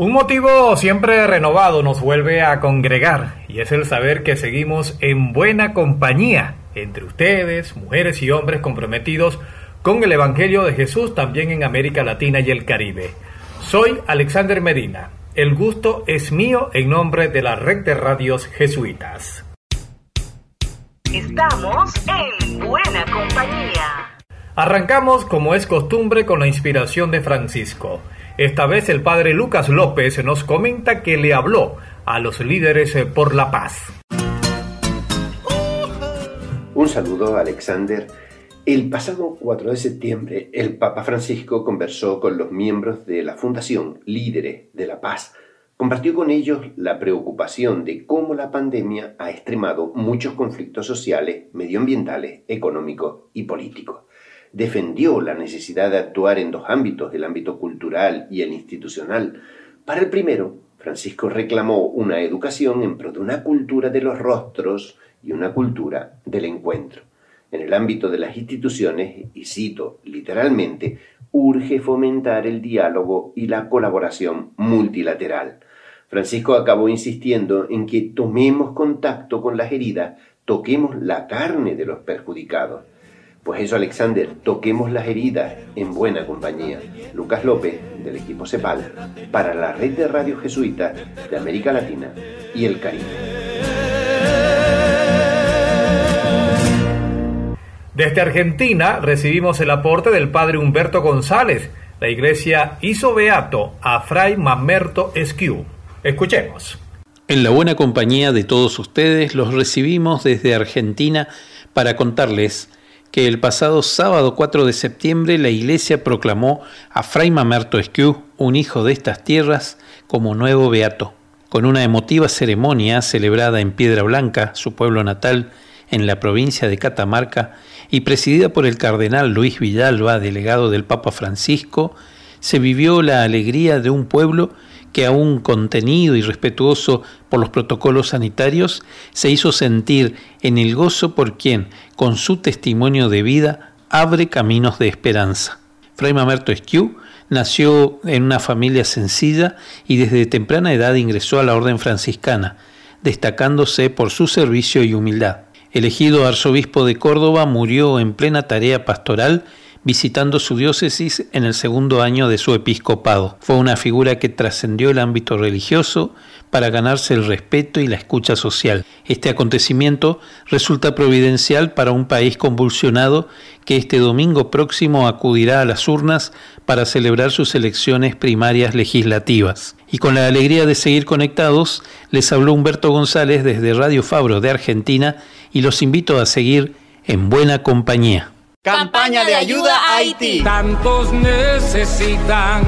Un motivo siempre renovado nos vuelve a congregar y es el saber que seguimos en buena compañía entre ustedes, mujeres y hombres comprometidos con el Evangelio de Jesús también en América Latina y el Caribe. Soy Alexander Medina. El gusto es mío en nombre de la red de radios jesuitas. Estamos en buena compañía. Arrancamos como es costumbre con la inspiración de Francisco. Esta vez el padre Lucas López nos comenta que le habló a los líderes por la paz. Un saludo, Alexander. El pasado 4 de septiembre, el Papa Francisco conversó con los miembros de la Fundación Líderes de la Paz. Compartió con ellos la preocupación de cómo la pandemia ha extremado muchos conflictos sociales, medioambientales, económicos y políticos defendió la necesidad de actuar en dos ámbitos, el ámbito cultural y el institucional. Para el primero, Francisco reclamó una educación en pro de una cultura de los rostros y una cultura del encuentro. En el ámbito de las instituciones, y cito literalmente, urge fomentar el diálogo y la colaboración multilateral. Francisco acabó insistiendo en que tomemos contacto con las heridas, toquemos la carne de los perjudicados. Pues eso, Alexander, toquemos las heridas en buena compañía. Lucas López, del equipo CEPAL, para la red de radio jesuita de América Latina y el Caribe. Desde Argentina recibimos el aporte del padre Humberto González. La iglesia hizo beato a Fray Mamerto Esquiu. Escuchemos. En la buena compañía de todos ustedes los recibimos desde Argentina para contarles que el pasado sábado 4 de septiembre la Iglesia proclamó a Fray Mamerto Esquiu, un hijo de estas tierras, como nuevo beato. Con una emotiva ceremonia celebrada en Piedra Blanca, su pueblo natal, en la provincia de Catamarca, y presidida por el cardenal Luis Villalba, delegado del Papa Francisco, se vivió la alegría de un pueblo que aún contenido y respetuoso por los protocolos sanitarios, se hizo sentir en el gozo por quien, con su testimonio de vida, abre caminos de esperanza. Fray Mamerto Esquiu nació en una familia sencilla y desde temprana edad ingresó a la orden franciscana, destacándose por su servicio y humildad. Elegido arzobispo de Córdoba, murió en plena tarea pastoral visitando su diócesis en el segundo año de su episcopado. Fue una figura que trascendió el ámbito religioso para ganarse el respeto y la escucha social. Este acontecimiento resulta providencial para un país convulsionado que este domingo próximo acudirá a las urnas para celebrar sus elecciones primarias legislativas. Y con la alegría de seguir conectados, les habló Humberto González desde Radio Fabro de Argentina y los invito a seguir en buena compañía. Campaña de ayuda a Haití. Tantos necesitan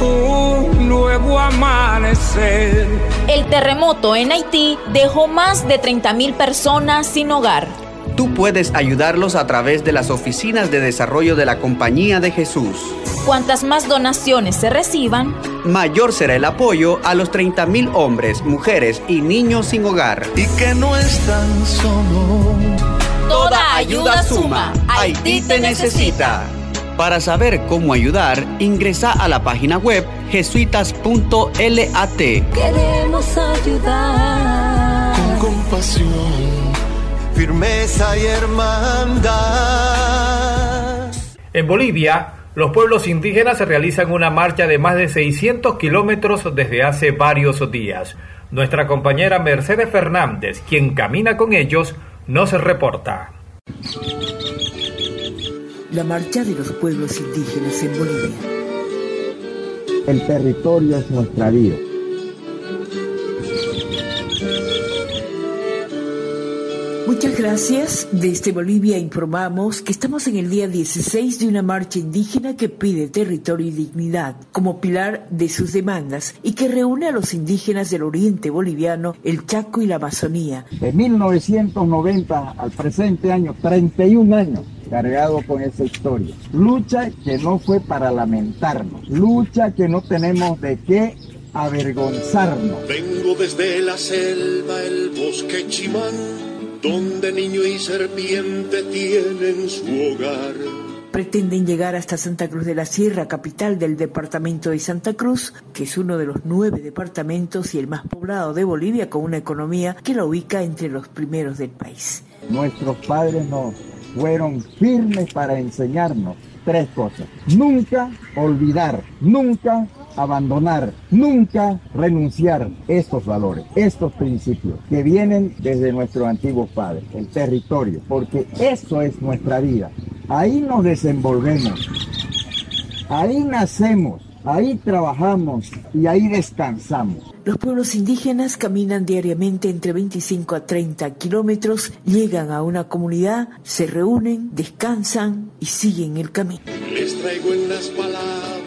un nuevo amanecer. El terremoto en Haití dejó más de 30.000 personas sin hogar. Tú puedes ayudarlos a través de las oficinas de desarrollo de la Compañía de Jesús. Cuantas más donaciones se reciban, mayor será el apoyo a los 30.000 hombres, mujeres y niños sin hogar. Y que no están solos Toda ayuda suma. Haití te necesita. Para saber cómo ayudar, ingresa a la página web jesuitas.lat. Queremos ayudar con compasión, firmeza y hermandad. En Bolivia, los pueblos indígenas realizan una marcha de más de 600 kilómetros desde hace varios días. Nuestra compañera Mercedes Fernández, quien camina con ellos, no se reporta. La marcha de los pueblos indígenas en Bolivia. El territorio es nuestra vida. Muchas gracias. Desde Bolivia informamos que estamos en el día 16 de una marcha indígena que pide territorio y dignidad como pilar de sus demandas y que reúne a los indígenas del oriente boliviano, el Chaco y la Amazonía. De 1990 al presente año, 31 años cargado con esa historia. Lucha que no fue para lamentarnos, lucha que no tenemos de qué avergonzarnos. Vengo desde la selva, el bosque chimán donde niño y serpiente tienen su hogar. Pretenden llegar hasta Santa Cruz de la Sierra, capital del departamento de Santa Cruz, que es uno de los nueve departamentos y el más poblado de Bolivia, con una economía que la ubica entre los primeros del país. Nuestros padres nos fueron firmes para enseñarnos tres cosas. Nunca olvidar, nunca abandonar, nunca renunciar estos valores, estos principios que vienen desde nuestros antiguos padres, el territorio, porque eso es nuestra vida. Ahí nos desenvolvemos, ahí nacemos, ahí trabajamos y ahí descansamos. Los pueblos indígenas caminan diariamente entre 25 a 30 kilómetros, llegan a una comunidad, se reúnen, descansan y siguen el camino. Les traigo en las palabras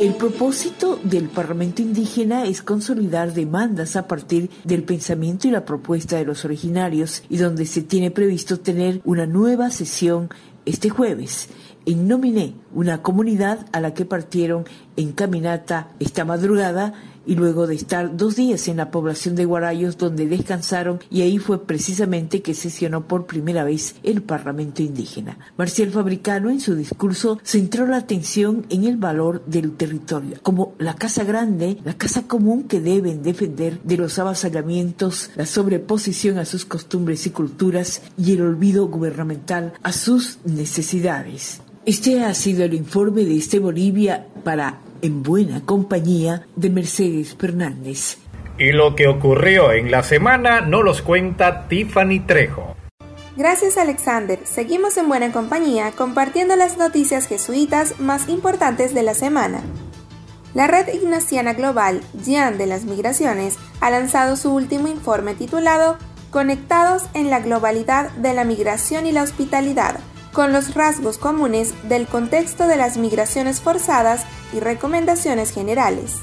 el propósito del Parlamento indígena es consolidar demandas a partir del pensamiento y la propuesta de los originarios y donde se tiene previsto tener una nueva sesión este jueves. En Nominé, una comunidad a la que partieron en caminata esta madrugada y luego de estar dos días en la población de Guarayos donde descansaron y ahí fue precisamente que sesionó por primera vez el Parlamento indígena. Marcial Fabricano en su discurso centró la atención en el valor del territorio, como la casa grande, la casa común que deben defender de los avasallamientos, la sobreposición a sus costumbres y culturas y el olvido gubernamental a sus necesidades. Este ha sido el informe de este Bolivia para En Buena Compañía de Mercedes Fernández. Y lo que ocurrió en la semana no los cuenta Tiffany Trejo. Gracias Alexander. Seguimos en buena compañía compartiendo las noticias jesuitas más importantes de la semana. La Red Ignaciana Global, GIAN de las Migraciones, ha lanzado su último informe titulado Conectados en la globalidad de la migración y la hospitalidad, con los rasgos comunes del contexto de las migraciones forzadas y recomendaciones generales.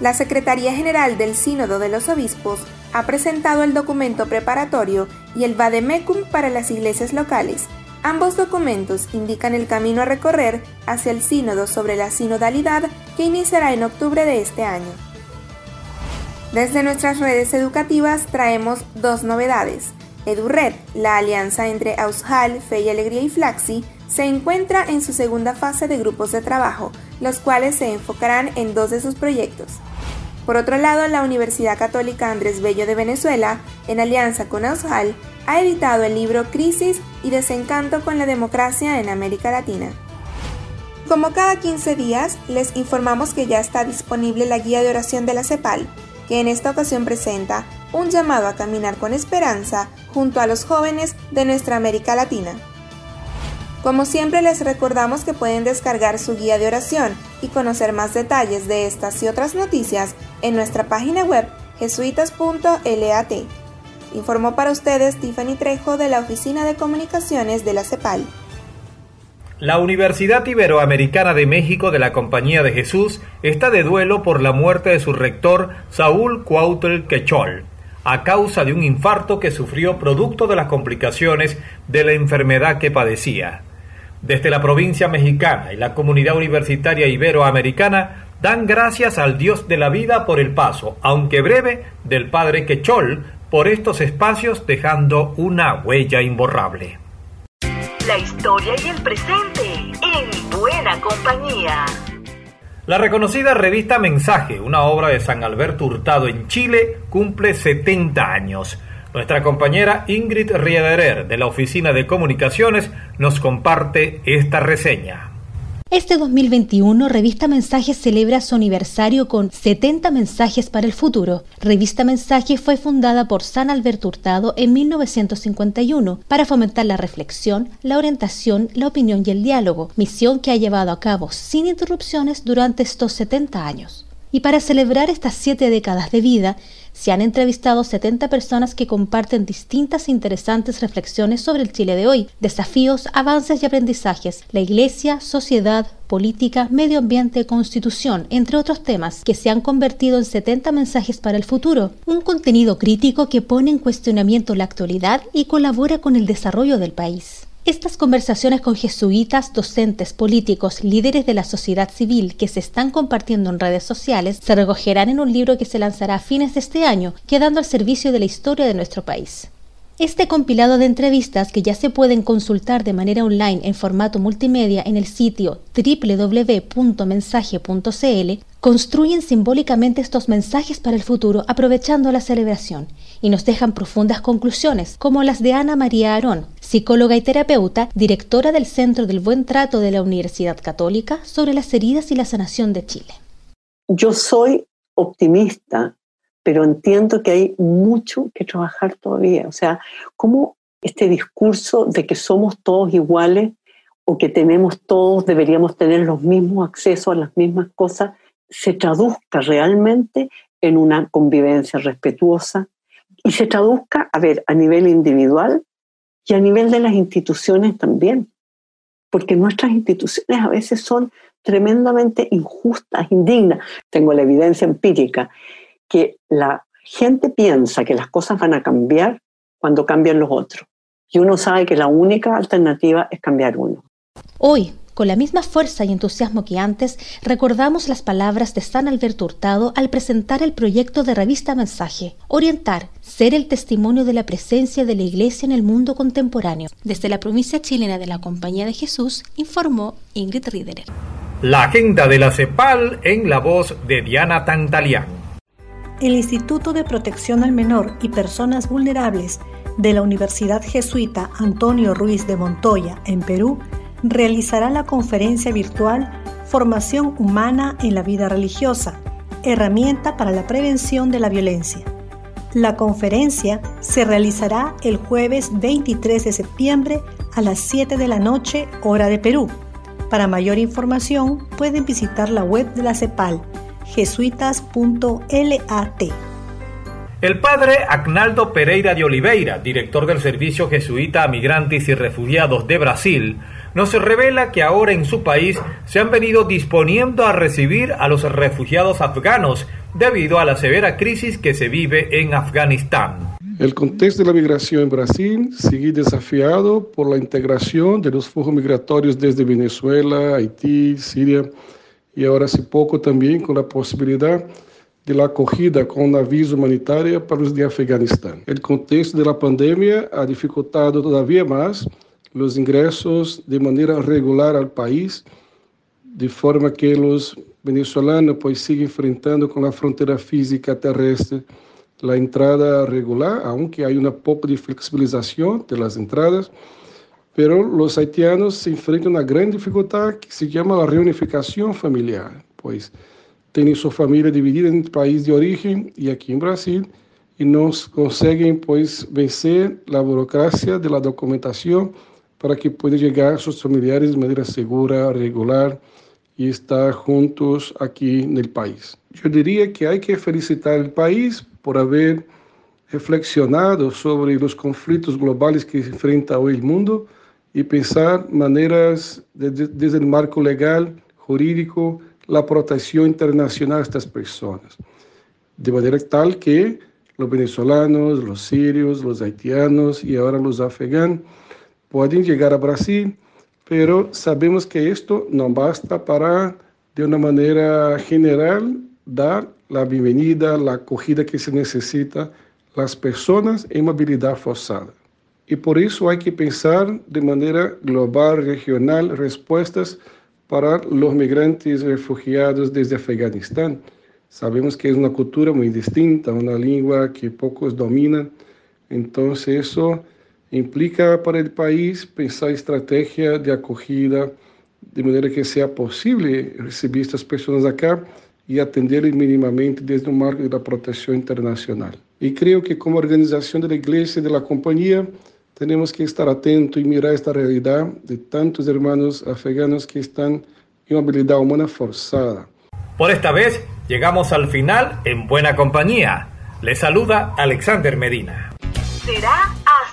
La Secretaría General del Sínodo de los Obispos ha presentado el documento preparatorio y el Vademecum para las iglesias locales. Ambos documentos indican el camino a recorrer hacia el sínodo sobre la sinodalidad que iniciará en octubre de este año. Desde nuestras redes educativas traemos dos novedades. EduRed, la alianza entre Aushal, Fe y Alegría y Flaxi, se encuentra en su segunda fase de grupos de trabajo, los cuales se enfocarán en dos de sus proyectos. Por otro lado, la Universidad Católica Andrés Bello de Venezuela, en alianza con Aushal, ha editado el libro Crisis y Desencanto con la Democracia en América Latina. Como cada 15 días, les informamos que ya está disponible la guía de oración de la CEPAL, que en esta ocasión presenta un llamado a caminar con esperanza junto a los jóvenes de nuestra América Latina. Como siempre les recordamos que pueden descargar su guía de oración y conocer más detalles de estas y otras noticias en nuestra página web jesuitas.lat. Informó para ustedes Tiffany Trejo de la Oficina de Comunicaciones de la CEPAL. La Universidad Iberoamericana de México de la Compañía de Jesús está de duelo por la muerte de su rector Saúl Cuautl Quechol, a causa de un infarto que sufrió producto de las complicaciones de la enfermedad que padecía. Desde la provincia mexicana y la comunidad universitaria iberoamericana dan gracias al Dios de la vida por el paso, aunque breve, del padre Quechol por estos espacios dejando una huella imborrable la historia y el presente en buena compañía. La reconocida revista Mensaje, una obra de San Alberto Hurtado en Chile, cumple 70 años. Nuestra compañera Ingrid Riederer de la Oficina de Comunicaciones nos comparte esta reseña. Este 2021, Revista Mensajes celebra su aniversario con 70 mensajes para el futuro. Revista Mensajes fue fundada por San Alberto Hurtado en 1951 para fomentar la reflexión, la orientación, la opinión y el diálogo, misión que ha llevado a cabo sin interrupciones durante estos 70 años. Y para celebrar estas siete décadas de vida, Se han entrevistado 70 personas que comparten distintas e interesantes reflexiones sobre el Chile de hoy, desafíos, avances y aprendizajes, la iglesia, sociedad, política, medio ambiente, constitución, entre otros temas, que se han convertido en 70 mensajes para el futuro, un contenido crítico que pone en cuestionamiento la actualidad y colabora con el desarrollo del país. Estas conversaciones con jesuitas, docentes, políticos, líderes de la sociedad civil que se están compartiendo en redes sociales se recogerán en un libro que se lanzará a fines de este año, quedando al servicio de la historia de nuestro país. Este compilado de entrevistas que ya se pueden consultar de manera online en formato multimedia en el sitio www.mensaje.cl construyen simbólicamente estos mensajes para el futuro aprovechando la celebración y nos dejan profundas conclusiones como las de Ana María Arón, psicóloga y terapeuta, directora del Centro del Buen Trato de la Universidad Católica sobre las heridas y la sanación de Chile. Yo soy optimista pero entiendo que hay mucho que trabajar todavía. O sea, cómo este discurso de que somos todos iguales o que tenemos todos, deberíamos tener los mismos accesos a las mismas cosas, se traduzca realmente en una convivencia respetuosa y se traduzca, a ver, a nivel individual y a nivel de las instituciones también. Porque nuestras instituciones a veces son tremendamente injustas, indignas. Tengo la evidencia empírica que la gente piensa que las cosas van a cambiar cuando cambian los otros. Y uno sabe que la única alternativa es cambiar uno. Hoy, con la misma fuerza y entusiasmo que antes, recordamos las palabras de San Alberto Hurtado al presentar el proyecto de revista Mensaje, orientar, ser el testimonio de la presencia de la Iglesia en el mundo contemporáneo. Desde la provincia chilena de la Compañía de Jesús, informó Ingrid Riederer. La agenda de la CEPAL en la voz de Diana Tantalián el Instituto de Protección al Menor y Personas Vulnerables de la Universidad Jesuita Antonio Ruiz de Montoya, en Perú, realizará la conferencia virtual Formación Humana en la Vida Religiosa, herramienta para la prevención de la violencia. La conferencia se realizará el jueves 23 de septiembre a las 7 de la noche, hora de Perú. Para mayor información pueden visitar la web de la CEPAL jesuitas.lat. El padre Agnaldo Pereira de Oliveira, director del Servicio Jesuita a Migrantes y Refugiados de Brasil, nos revela que ahora en su país se han venido disponiendo a recibir a los refugiados afganos debido a la severa crisis que se vive en Afganistán. El contexto de la migración en Brasil sigue desafiado por la integración de los flujos migratorios desde Venezuela, Haití, Siria y ahora hace poco también con la posibilidad de la acogida con una visa humanitaria para los de Afganistán. El contexto de la pandemia ha dificultado todavía más los ingresos de manera regular al país, de forma que los venezolanos pues siguen enfrentando con la frontera física terrestre la entrada regular, aunque hay una poca de flexibilización de las entradas, pero los haitianos se enfrentan a una gran dificultad que se llama la reunificación familiar, pues tienen su familia dividida en el país de origen y aquí en Brasil y no consiguen pues vencer la burocracia de la documentación para que puedan llegar a sus familiares de manera segura, regular y estar juntos aquí en el país. Yo diría que hay que felicitar al país por haber reflexionado sobre los conflictos globales que enfrenta hoy el mundo y pensar maneras de, desde el marco legal, jurídico, la protección internacional de estas personas. De manera tal que los venezolanos, los sirios, los haitianos y ahora los afganos pueden llegar a Brasil, pero sabemos que esto no basta para, de una manera general, dar la bienvenida, la acogida que se necesita las personas en movilidad forzada. Y por eso hay que pensar de manera global, regional, respuestas para los migrantes refugiados desde Afganistán. Sabemos que es una cultura muy distinta, una lengua que pocos dominan. Entonces eso implica para el país pensar estrategia de acogida de manera que sea posible recibir estas personas acá y atenderles mínimamente desde el marco de la protección internacional. Y creo que como organización de la Iglesia y de la compañía, tenemos que estar atentos y mirar esta realidad de tantos hermanos afganos que están en movilidad humana forzada. Por esta vez llegamos al final en buena compañía. Le saluda Alexander Medina. Será